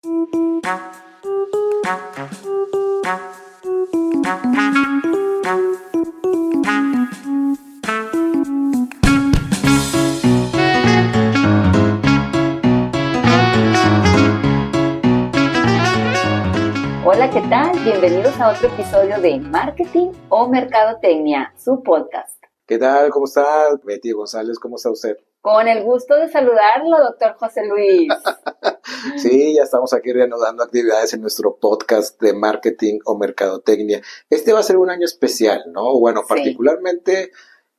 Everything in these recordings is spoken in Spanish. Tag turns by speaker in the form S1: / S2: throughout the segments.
S1: Hola, ¿qué tal? Bienvenidos a otro episodio de Marketing o Mercadotecnia, su podcast.
S2: ¿Qué tal? ¿Cómo está? Betty González, ¿cómo está usted?
S1: Con el gusto de saludarlo, doctor José Luis.
S2: Sí, ya estamos aquí reanudando actividades en nuestro podcast de marketing o mercadotecnia. Este va a ser un año especial, ¿no? Bueno, particularmente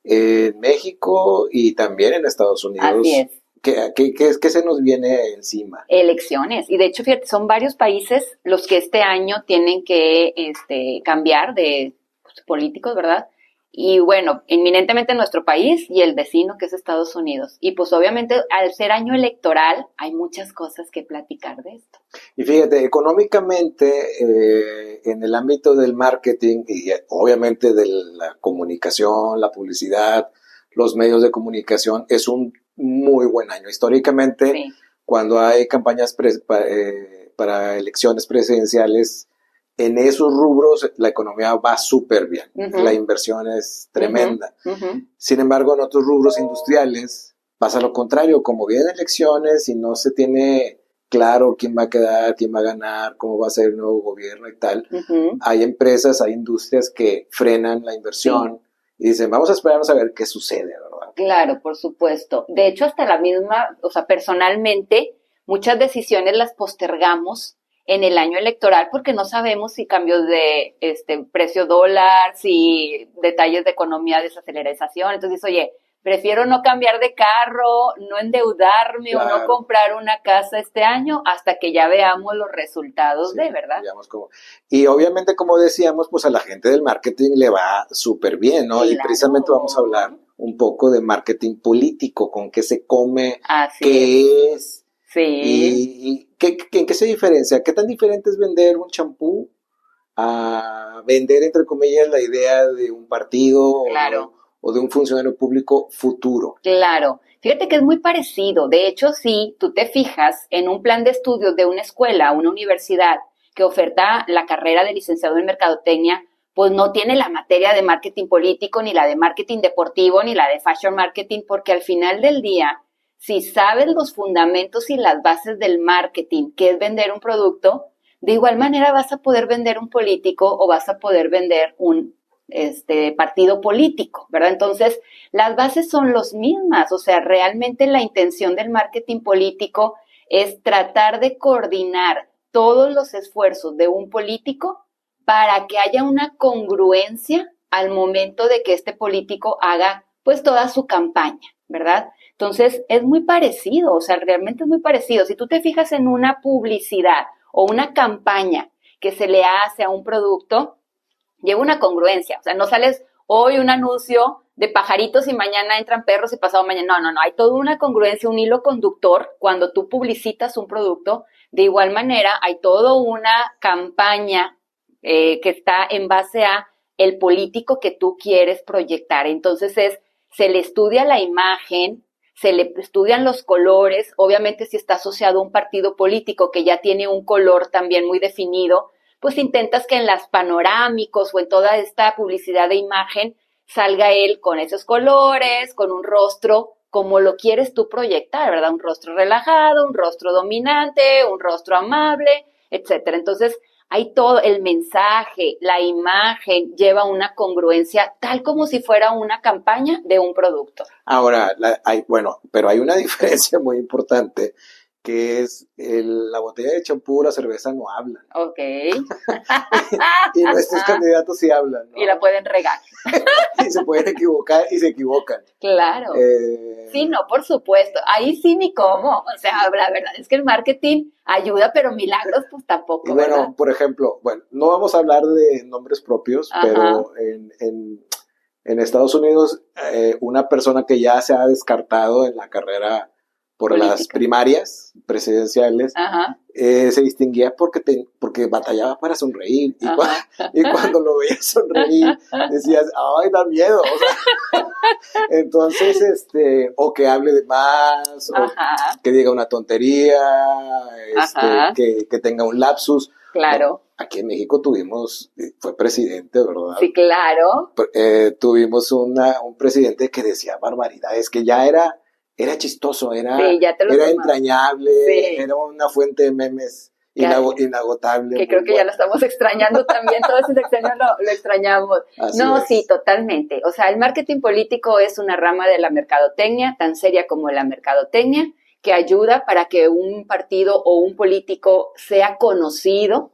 S2: en México y también en Estados Unidos.
S1: Así es.
S2: ¿Qué, qué, se nos viene encima?
S1: Elecciones. Y de hecho, fíjate, son varios países los que este año tienen que este, cambiar de pues, políticos, ¿verdad? Y bueno, inminentemente nuestro país y el vecino que es Estados Unidos. Y pues obviamente al ser año electoral hay muchas cosas que platicar de esto.
S2: Y fíjate, económicamente eh, en el ámbito del marketing y obviamente de la comunicación, la publicidad, los medios de comunicación, es un muy buen año. Históricamente, cuando hay campañas eh, para elecciones presidenciales, en esos rubros la economía va súper bien, la inversión es tremenda. Sin embargo, en otros rubros industriales pasa lo contrario, como vienen elecciones y no se tiene claro quién va a quedar, quién va a ganar, cómo va a ser el nuevo gobierno y tal, hay empresas, hay industrias que frenan la inversión y dicen, vamos a esperarnos a ver qué sucede, ¿verdad?
S1: Claro, por supuesto. De hecho, hasta la misma, o sea, personalmente, muchas decisiones las postergamos en el año electoral porque no sabemos si cambios de este precio dólar, si detalles de economía, desaceleración. Entonces, oye, prefiero no cambiar de carro, no endeudarme o no comprar una casa este año hasta que ya veamos los resultados de, ¿verdad?
S2: Y obviamente, como decíamos, pues a la gente del marketing le va súper bien, ¿no? Y precisamente vamos a hablar un poco de marketing político, con qué se come, qué es.
S1: Sí.
S2: y ¿qué, ¿en qué se diferencia? ¿Qué tan diferente es vender un champú a vender, entre comillas, la idea de un partido o, de un funcionario público futuro?
S1: Claro. Fíjate que es muy parecido. De hecho, si tú te fijas en un plan de estudios de una escuela, una universidad que oferta la carrera de licenciado en mercadotecnia, pues no tiene la materia de marketing político, ni la de marketing deportivo, ni la de fashion marketing, porque al final del día si sabes los fundamentos y las bases del marketing, que es vender un producto, de igual manera vas a poder vender un político o vas a poder vender un este, partido político, ¿verdad? Entonces, las bases son las mismas, o sea, realmente la intención del marketing político es tratar de coordinar todos los esfuerzos de un político para que haya una congruencia al momento de que este político haga pues toda su campaña, ¿verdad? Entonces, es muy parecido, o sea, realmente es muy parecido. Si tú te fijas en una publicidad o una campaña que se le hace a un producto, lleva una congruencia, o sea, no sales hoy un anuncio de pajaritos y mañana entran perros y pasado mañana. No, no, no, hay toda una congruencia, un hilo conductor cuando tú publicitas un producto. De igual manera, hay toda una campaña eh, que está en base a el político que tú quieres proyectar. Entonces es, se le estudia la imagen, se le estudian los colores, obviamente si está asociado a un partido político que ya tiene un color también muy definido, pues intentas que en las panorámicos o en toda esta publicidad de imagen salga él con esos colores, con un rostro como lo quieres tú proyectar, ¿verdad? Un rostro relajado, un rostro dominante, un rostro amable, etcétera. Entonces, hay todo, el mensaje, la imagen lleva una congruencia tal como si fuera una campaña de un producto.
S2: Ahora, hay, bueno, pero hay una diferencia muy importante que es la botella de champú o la cerveza no hablan.
S1: Ok.
S2: y nuestros candidatos sí hablan.
S1: Y la pueden regar.
S2: y se pueden equivocar y se equivocan.
S1: Claro. Eh, sí, no, por supuesto. Ahí sí ni cómo. O sea, la verdad es que el marketing ayuda, pero milagros pues tampoco.
S2: Y bueno, por ejemplo, bueno, no vamos a hablar de nombres propios, pero en, en, en, Estados Unidos, eh, una persona que ya se ha descartado en la carrera por las primarias presidenciales, eh, se distinguía porque, te- porque batallaba para sonreír. Y, cua-
S1: ajá.
S2: y cuando lo veías sonreír, decías, ay, da miedo. o sea, entonces, este, o que hable de más, o que diga una tontería, este, que, que tenga un lapsus.
S1: claro.
S2: Aquí en México tuvimos, eh, fue presidente, ¿verdad?
S1: Sí, claro.
S2: Eh, tuvimos una, un presidente que decía barbaridades, que ya era, era chistoso, era,
S1: Sí, ya te lo
S2: era entrañable,
S1: Sí.
S2: era una fuente de memes inago- inagotable.
S1: Que creo que ya lo estamos extrañando también, todo ese sexenio lo, lo extrañamos.
S2: Así
S1: no,
S2: es.
S1: sí, totalmente. O sea, el marketing político es una rama de la mercadotecnia, tan seria como la mercadotecnia, que ayuda para que un partido o un político sea conocido.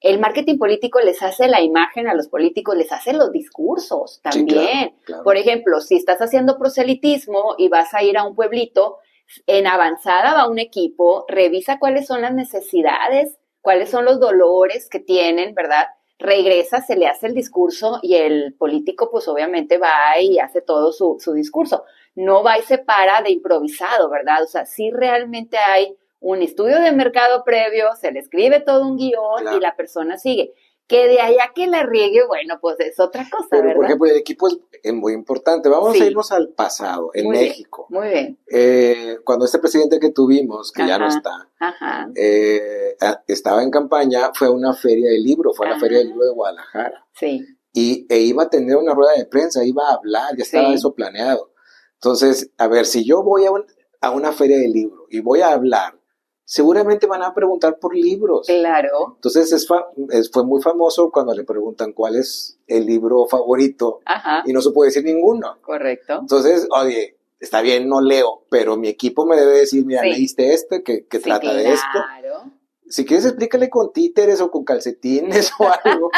S1: El marketing político les hace la imagen a los políticos, les hace los discursos
S2: Sí,
S1: también.
S2: claro, claro.
S1: Por ejemplo, si estás haciendo proselitismo y vas a ir a un pueblito, en avanzada va un equipo, revisa cuáles son las necesidades, cuáles son los dolores que tienen, ¿verdad? Regresa, se le hace el discurso y el político pues obviamente va y hace todo su, su discurso. No va y se para de improvisado, ¿verdad? O sea, sí realmente hay un estudio de mercado previo, se le escribe todo un guion
S2: Claro.
S1: y la persona sigue. Que de allá que la riegue, bueno, pues es otra cosa,
S2: Pero,
S1: ¿verdad?
S2: por ejemplo, el equipo es, muy importante. Vamos
S1: Sí.
S2: a irnos al pasado, en
S1: Muy bien.
S2: México.
S1: Muy bien.
S2: Eh, cuando este presidente que tuvimos, que ya no está,
S1: Ajá.
S2: eh, estaba en campaña, fue a una feria de libro, fue a la
S1: Ah.
S2: feria del libro de Guadalajara.
S1: Sí.
S2: y, e iba a tener una rueda de prensa, iba a hablar, ya estaba
S1: Sí.
S2: eso planeado. Entonces, a ver, si yo voy a, un- a una feria de libro y voy a hablar, seguramente van a preguntar por libros.
S1: Claro.
S2: Entonces, es fa- es- fue muy famoso cuando le preguntan cuál es el libro favorito
S1: Ajá.
S2: y no se puede decir ninguno.
S1: Correcto.
S2: Entonces, oye, está bien, no leo, pero mi equipo me debe decir, mira,
S1: Sí.
S2: leíste este, que, que
S1: Sí,
S2: trata de esto.
S1: Claro.
S2: Si quieres, explícale con títeres o con calcetines o algo,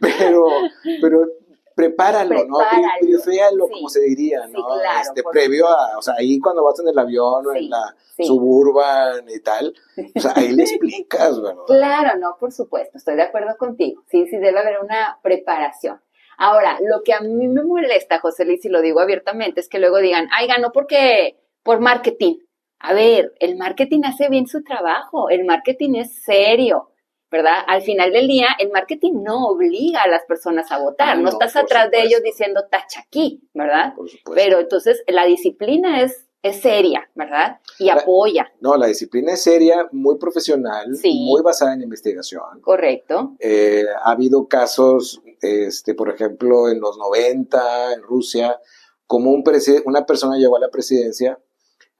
S2: pero, pero prepáralo, ¿no?
S1: Sí.
S2: como se diría,
S1: Sí,
S2: ¿no?
S1: claro,
S2: este, previo a, o sea, ahí cuando vas en el avión o
S1: Sí,
S2: en la suburban y tal, o sea, ahí le explicas, ¿verdad?
S1: Claro, no, por supuesto, estoy de acuerdo contigo. Sí, sí, debe haber una preparación. Ahora, lo que a mí me molesta, José Luis, y lo digo abiertamente, es que luego digan, ay, ganó porque, por marketing. A ver, el marketing hace bien su trabajo, el marketing es serio, ¿verdad? Al final del día, el marketing no obliga a las personas a votar, no,
S2: no,
S1: estás atrás de ellos diciendo tacha aquí, ¿verdad?
S2: Por supuesto.
S1: Pero entonces la disciplina es, es seria, ¿verdad? Y
S2: La-
S1: apoya,
S2: No, la disciplina es seria, muy profesional,
S1: Sí.
S2: muy basada en investigación.
S1: correcto.
S2: Eh, ha habido casos, este, por ejemplo, en los 90, en Rusia, como un una persona llegó a la presidencia,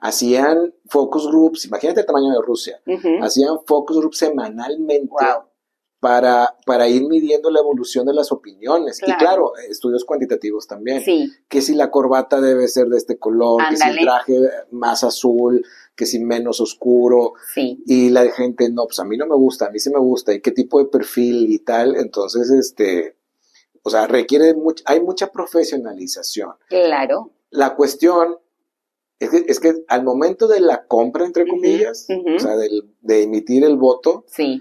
S2: hacían focus groups, imagínate el tamaño de Rusia, hacían focus groups semanalmente
S1: Wow.
S2: para, para ir midiendo la evolución de las opiniones. Y
S1: Claro.
S2: estudios cuantitativos también.
S1: Sí,
S2: Que si la corbata debe ser de este color, que si el traje más azul, que si menos oscuro,
S1: sí.
S2: y la gente, no, pues a mí no me gusta, a mí sí me gusta, y qué tipo de perfil y tal, entonces, este, o sea, requiere hay mucha profesionalización.
S1: Claro.
S2: La cuestión es que, es que al momento de la compra, entre comillas,
S1: ujú.
S2: o sea, del- de emitir el voto,
S1: Sí,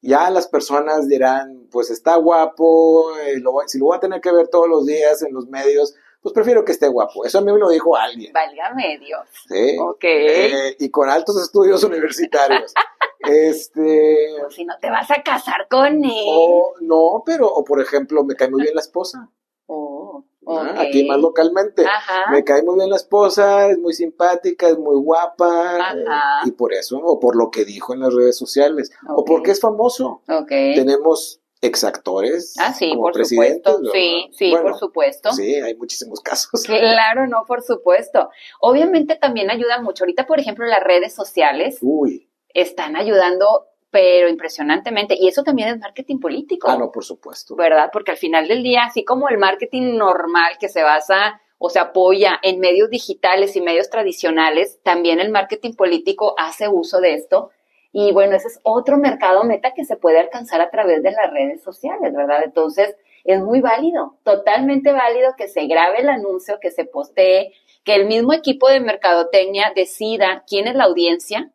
S2: ya las personas dirán, pues está guapo, eh, lo si lo voy a tener que ver todos los días en los medios, pues prefiero que esté guapo. Eso a mí me lo dijo alguien.
S1: válgame Dios.
S2: ¿sí?
S1: Ok.
S2: Eh, y con altos estudios universitarios. este,
S1: Pues si no te vas a casar con él.
S2: o no, pero, o por ejemplo, me cae muy bien la esposa. Aquí más localmente.
S1: Ajá.
S2: Me cae muy bien la esposa, es muy simpática, es muy guapa, eh,
S1: Ajá.
S2: y por eso, o por lo que dijo en las redes sociales, o porque es famoso.
S1: Ok.
S2: Tenemos exactores
S1: Ah, sí,
S2: como
S1: por
S2: presidentes.
S1: supuesto. Sí, sí,
S2: Bueno,
S1: por supuesto.
S2: Sí, hay muchísimos casos.
S1: Claro, no, por supuesto. Obviamente también ayuda mucho. Ahorita, por ejemplo, las redes sociales
S2: Uy,
S1: están ayudando, pero impresionantemente. Y eso también es marketing político.
S2: ah, no, por supuesto.
S1: ¿verdad? Porque al final del día, así como el marketing normal que se basa o se apoya en medios digitales y medios tradicionales, también el marketing político hace uso de esto. Y bueno, ese es otro mercado meta que se puede alcanzar a través de las redes sociales, ¿verdad? Entonces, es muy válido, totalmente válido que se grabe el anuncio, que se postee, que el mismo equipo de mercadotecnia decida quién es la audiencia,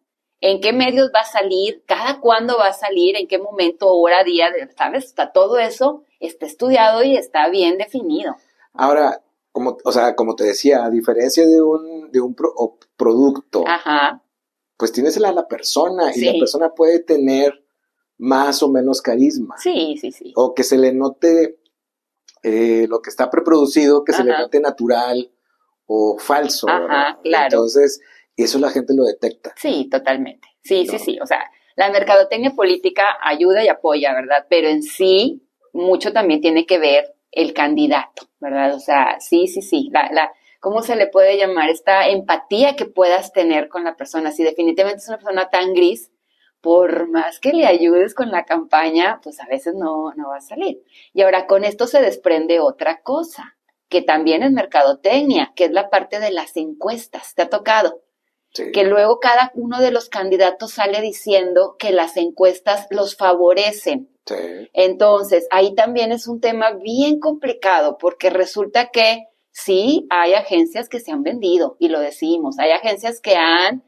S1: en qué medios va a salir, cada cuándo va a salir, en qué momento, hora, día, ¿sabes? Está todo eso está estudiado y está bien definido.
S2: Ahora, como, o sea, como te decía, a diferencia de un, de un producto, pues tienes a la persona y la persona puede tener más o menos carisma.
S1: Sí, sí, sí.
S2: O que se le note eh, lo que está preproducido, que se le note natural o falso.
S1: Ajá, claro.
S2: Entonces, eso la gente lo detecta.
S1: Sí, totalmente. Sí, sí, sí. O sea, la mercadotecnia política ayuda y apoya, ¿verdad? Pero en sí, mucho también tiene que ver el candidato, ¿verdad? O sea, sí, sí, sí. La, la, ¿Cómo se le puede llamar? Esta empatía que puedas tener con la persona. Si definitivamente es una persona tan gris, por más que le ayudes con la campaña, pues a veces no, no va a salir. Y ahora con esto se desprende otra cosa, que también es mercadotecnia, que es la parte de las encuestas. ¿Te ha tocado? Que luego cada uno de los candidatos sale diciendo que las encuestas los favorecen. Entonces, ahí también es un tema bien complicado porque resulta que sí, hay agencias que se han vendido y lo decimos, hay agencias que han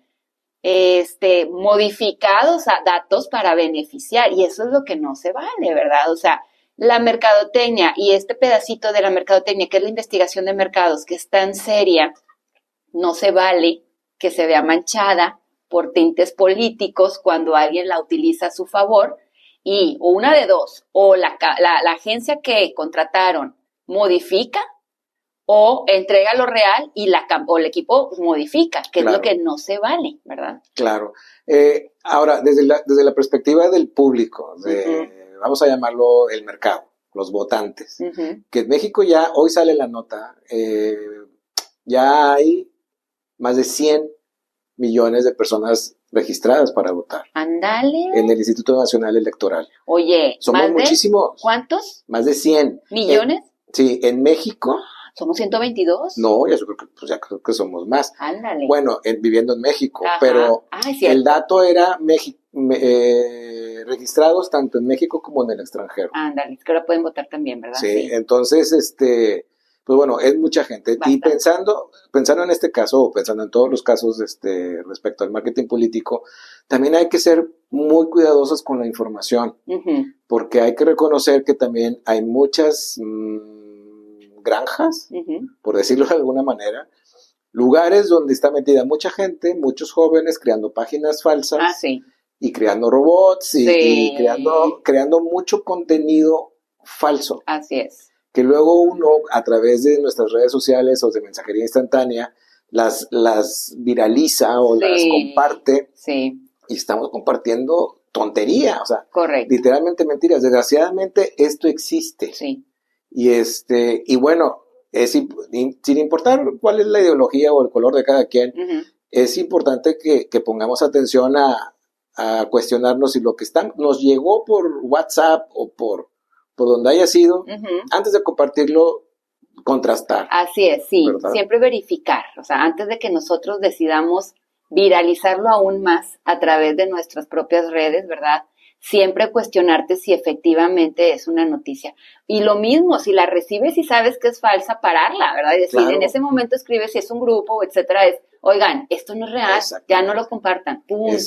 S1: este, modificado datos para beneficiar y eso es lo que no se vale, ¿verdad? O sea, la mercadotecnia y este pedacito de la mercadotecnia, que es la investigación de mercados, que es tan seria, no se vale que se vea manchada por tintes políticos cuando alguien la utiliza a su favor y una de dos, o la, la, agencia que contrataron modifica o entrega lo real y la, o el equipo modifica, que es lo que no se vale, ¿verdad?
S2: Claro. Eh, ahora, desde la, desde la perspectiva del público, vamos a llamarlo el mercado, los votantes, que en México ya, hoy sale la nota, eh, ya hay más de 100 millones de personas registradas para votar.
S1: Ándale.
S2: En el Instituto Nacional Electoral.
S1: Oye,
S2: somos muchísimos.
S1: ¿Cuántos?
S2: Más de 100.
S1: ¿Millones?
S2: sí, en México.
S1: ¿Somos 122?
S2: No, ya creo que, pues ya creo que somos más.
S1: Ándale.
S2: Bueno, viviendo en México, pero ah, el dato era México, eh, registrados tanto en México como en el extranjero.
S1: Ándale, es que ahora pueden votar también, ¿verdad?
S2: sí. entonces, este, pues bueno, es mucha gente. Y pensando, pensando en este caso, o pensando en todos los casos este, respecto al marketing político, también hay que ser muy cuidadosos con la información, porque hay que reconocer que también hay muchas mm, granjas, por decirlo de alguna manera, lugares donde está metida mucha gente, muchos jóvenes creando páginas falsas.
S1: Ah, sí.
S2: Y creando robots y, creando, creando mucho contenido falso.
S1: Así es
S2: que luego uno a través de nuestras redes sociales o de mensajería instantánea las, las viraliza o las comparte.
S1: Sí.
S2: Y estamos compartiendo tontería, o sea,
S1: Correcto.
S2: literalmente mentiras. Desgraciadamente esto existe.
S1: Sí.
S2: Y este, y bueno, es sin importar cuál es la ideología o el color de cada quien, es importante que, que, pongamos atención a, a cuestionarnos si lo que está, nos llegó por WhatsApp o por por donde haya sido, antes de compartirlo, contrastar.
S1: Así es, sí, siempre verificar, o sea, antes de que nosotros decidamos viralizarlo aún más a través de nuestras propias redes, ¿verdad? Siempre cuestionarte si efectivamente es una noticia. Y lo mismo, si la recibes y sabes que es falsa, pararla, ¿verdad? Y decir, en ese momento escribes si es un grupo, etcétera, es, oigan, esto no es real, ya no lo compartan, punto.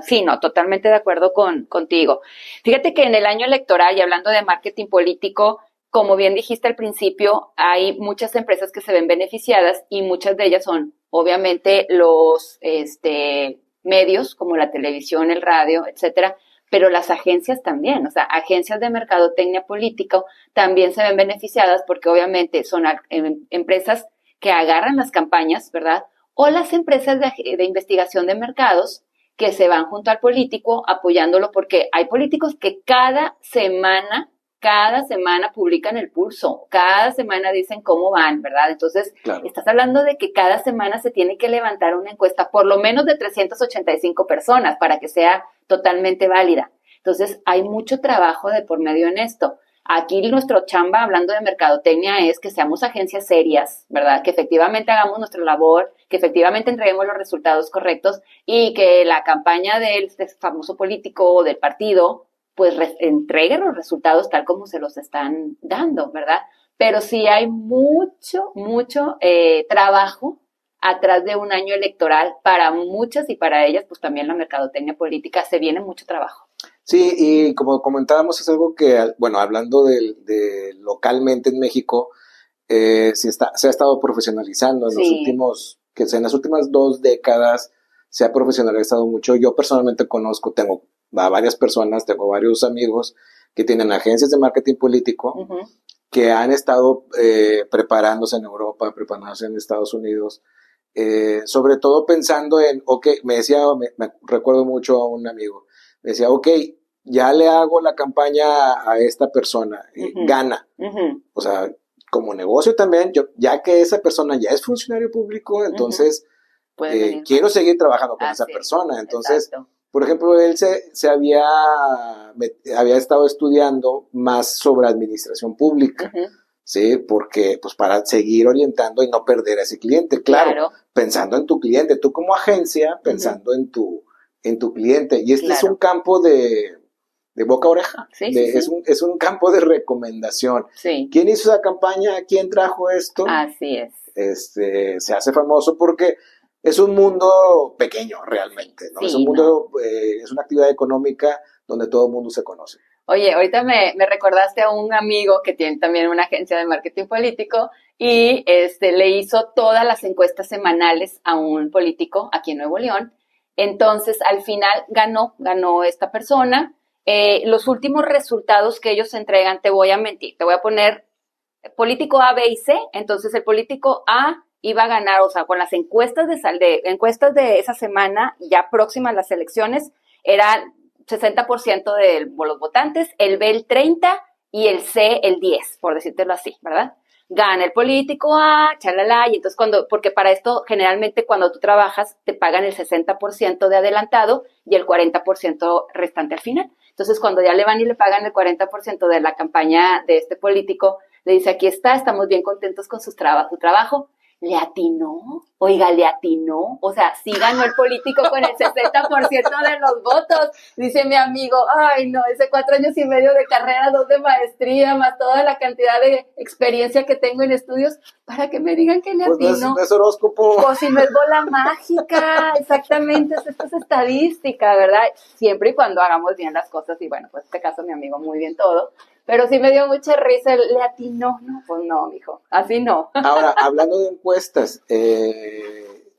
S1: Sí, no, totalmente de acuerdo con, contigo. Fíjate que en el año electoral y hablando de marketing político, como bien dijiste al principio, hay muchas empresas que se ven beneficiadas y muchas de ellas son, obviamente, los este, medios como la televisión, el radio, etcétera, pero las agencias también, o sea, agencias de mercadotecnia político también se ven beneficiadas porque obviamente son em, empresas que agarran las campañas, ¿verdad? o las empresas de, investigación de mercados que se van junto al político apoyándolo porque hay políticos que cada semana, cada semana publican el pulso, cada semana dicen cómo van, ¿verdad? Entonces, estás hablando de que cada semana se tiene que levantar una encuesta, por lo menos de 385 personas, para que sea totalmente válida. Entonces, hay mucho trabajo de por medio en esto. Aquí nuestro chamba, hablando de mercadotecnia, es que seamos agencias serias, ¿verdad? Que efectivamente hagamos nuestra labor, que efectivamente entreguemos los resultados correctos y que la campaña del famoso político o del partido, pues entregue los resultados tal como se los están dando, ¿verdad? Pero sí hay mucho, mucho eh, trabajo atrás de un año electoral para muchas y para ellas, pues también la mercadotecnia política, se viene mucho trabajo.
S2: Sí, y como comentábamos, es algo que, bueno, hablando de, localmente en México, eh, se, está, se ha estado profesionalizando en los últimos que en las últimas dos décadas se ha profesionalizado mucho. Yo personalmente conozco, tengo a varias personas, tengo varios amigos que tienen agencias de marketing político, que han estado eh, preparándose en Europa, preparándose en Estados Unidos, eh, sobre todo pensando en, ok, me decía, me, recuerdo mucho a un amigo, me decía, ok, ya le hago la campaña a esta persona, eh, gana. O sea, como negocio también, yo, ya que esa persona ya es funcionario público, entonces quiero seguir trabajando con esa persona. Entonces, por ejemplo, él se, se había, había estado estudiando más sobre administración pública. ¿sí? Porque, pues, para seguir orientando y no perder a ese cliente, claro, pensando en tu cliente, tú como agencia, pensando en tu, en tu cliente. Y este es un campo de, de boca a oreja. Sí, es, un, es un campo de recomendación. ¿Quién hizo esa campaña? ¿Quién trajo esto?
S1: Así es.
S2: Este, se hace famoso porque es un mundo pequeño realmente, ¿no? es un mundo, eh, es una actividad económica donde todo el mundo se conoce.
S1: Oye, ahorita me, me, recordaste a un amigo que tiene también una agencia de marketing político y este, le hizo todas las encuestas semanales a un político aquí en Nuevo León. Entonces, al final ganó, ganó esta persona. Eh, los últimos resultados que ellos entregan, te voy a mentir, te voy a poner político A, B y C. Entonces, el político A iba a ganar, o sea, con las encuestas de, de encuestas de esa semana, ya próximas las elecciones, era 60% de los votantes, el B el 30 y el C el 10, por decírtelo así, ¿verdad? Gana el político A, chalala, y entonces cuando, porque para esto generalmente cuando tú trabajas te pagan el 60% de adelantado y el 40% restante al final. Entonces cuando ya le van y le pagan el 40% de la campaña de este político, le dice, aquí está, estamos bien contentos con su, su trabajo, le atinó, oiga, le atinó, o sea, sí ganó el político con el 60% de los votos, dice mi amigo, ay no, ese cuatro años y medio de carrera, dos de maestría, más toda la cantidad de experiencia que tengo en estudios, para que me digan que le atinó. Pues
S2: no es, horóscopo.
S1: Pues si no es bola mágica, exactamente, esto es estadística, ¿verdad? Siempre y cuando hagamos bien las cosas, y bueno, pues en este caso mi amigo muy bien todo, pero sí me dio mucha risa, le atinó, no, pues no, mijo, así no.
S2: Ahora, hablando de encuestas, eh,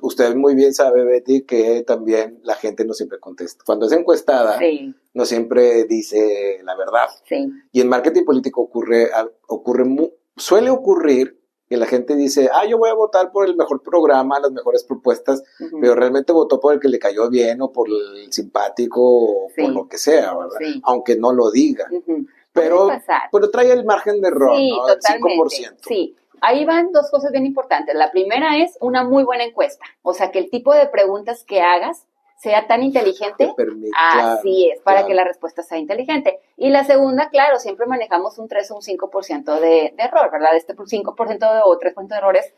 S2: usted muy bien sabe, Betty, que también la gente no siempre contesta. Cuando es encuestada, no siempre dice la verdad.
S1: Sí.
S2: Y en marketing político ocurre, ocurre suele ocurrir que la gente dice, ah, yo voy a votar por el mejor programa, las mejores propuestas, pero realmente votó por el que le cayó bien o por el simpático o por lo que sea, ¿verdad? Aunque no lo diga. Pero, pero trae el margen de error, sí, ¿no?
S1: Totalmente. 5%. Sí, ahí van dos cosas bien importantes. La primera es una muy buena encuesta, o sea, que el tipo de preguntas que hagas sea tan inteligente, así es, para que la respuesta sea inteligente. Y la segunda, claro, siempre manejamos un 3 o un 5% de, de error, ¿verdad? Este 5% o 3% de errores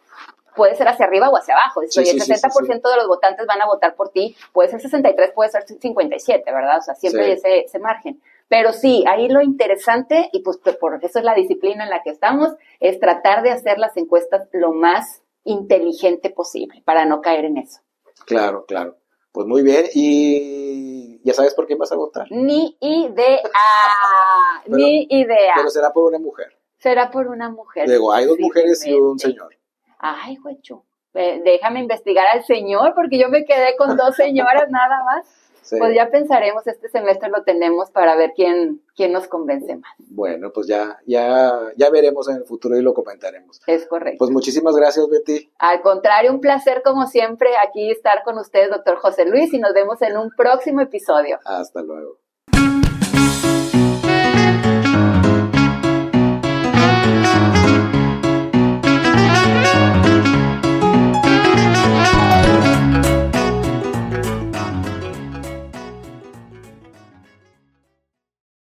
S1: puede ser hacia arriba o hacia abajo. el 60% de los votantes van a votar por ti, puede ser 63, puede ser 57, ¿verdad? O sea, siempre hay ese, ese margen. Pero sí, ahí lo interesante, y pues por eso es la disciplina en la que estamos, es tratar de hacer las encuestas lo más inteligente posible para no caer en eso.
S2: Claro, claro. Pues muy bien, y ya sabes por quién vas a votar.
S1: Ni idea, ni idea.
S2: Pero será por una mujer.
S1: Será por una mujer.
S2: Luego, hay dos mujeres y un señor.
S1: Ay, güecho. Déjame investigar al señor, porque yo me quedé con dos señoras nada más. Pues ya pensaremos, este semestre lo tenemos para ver quién, quién nos convence más.
S2: Bueno, pues ya, ya, ya veremos en el futuro y lo comentaremos.
S1: Es correcto.
S2: Pues muchísimas gracias, Betty.
S1: Al contrario, un placer como siempre aquí estar con ustedes, doctor José Luis, y nos vemos en un próximo episodio.
S2: Hasta luego.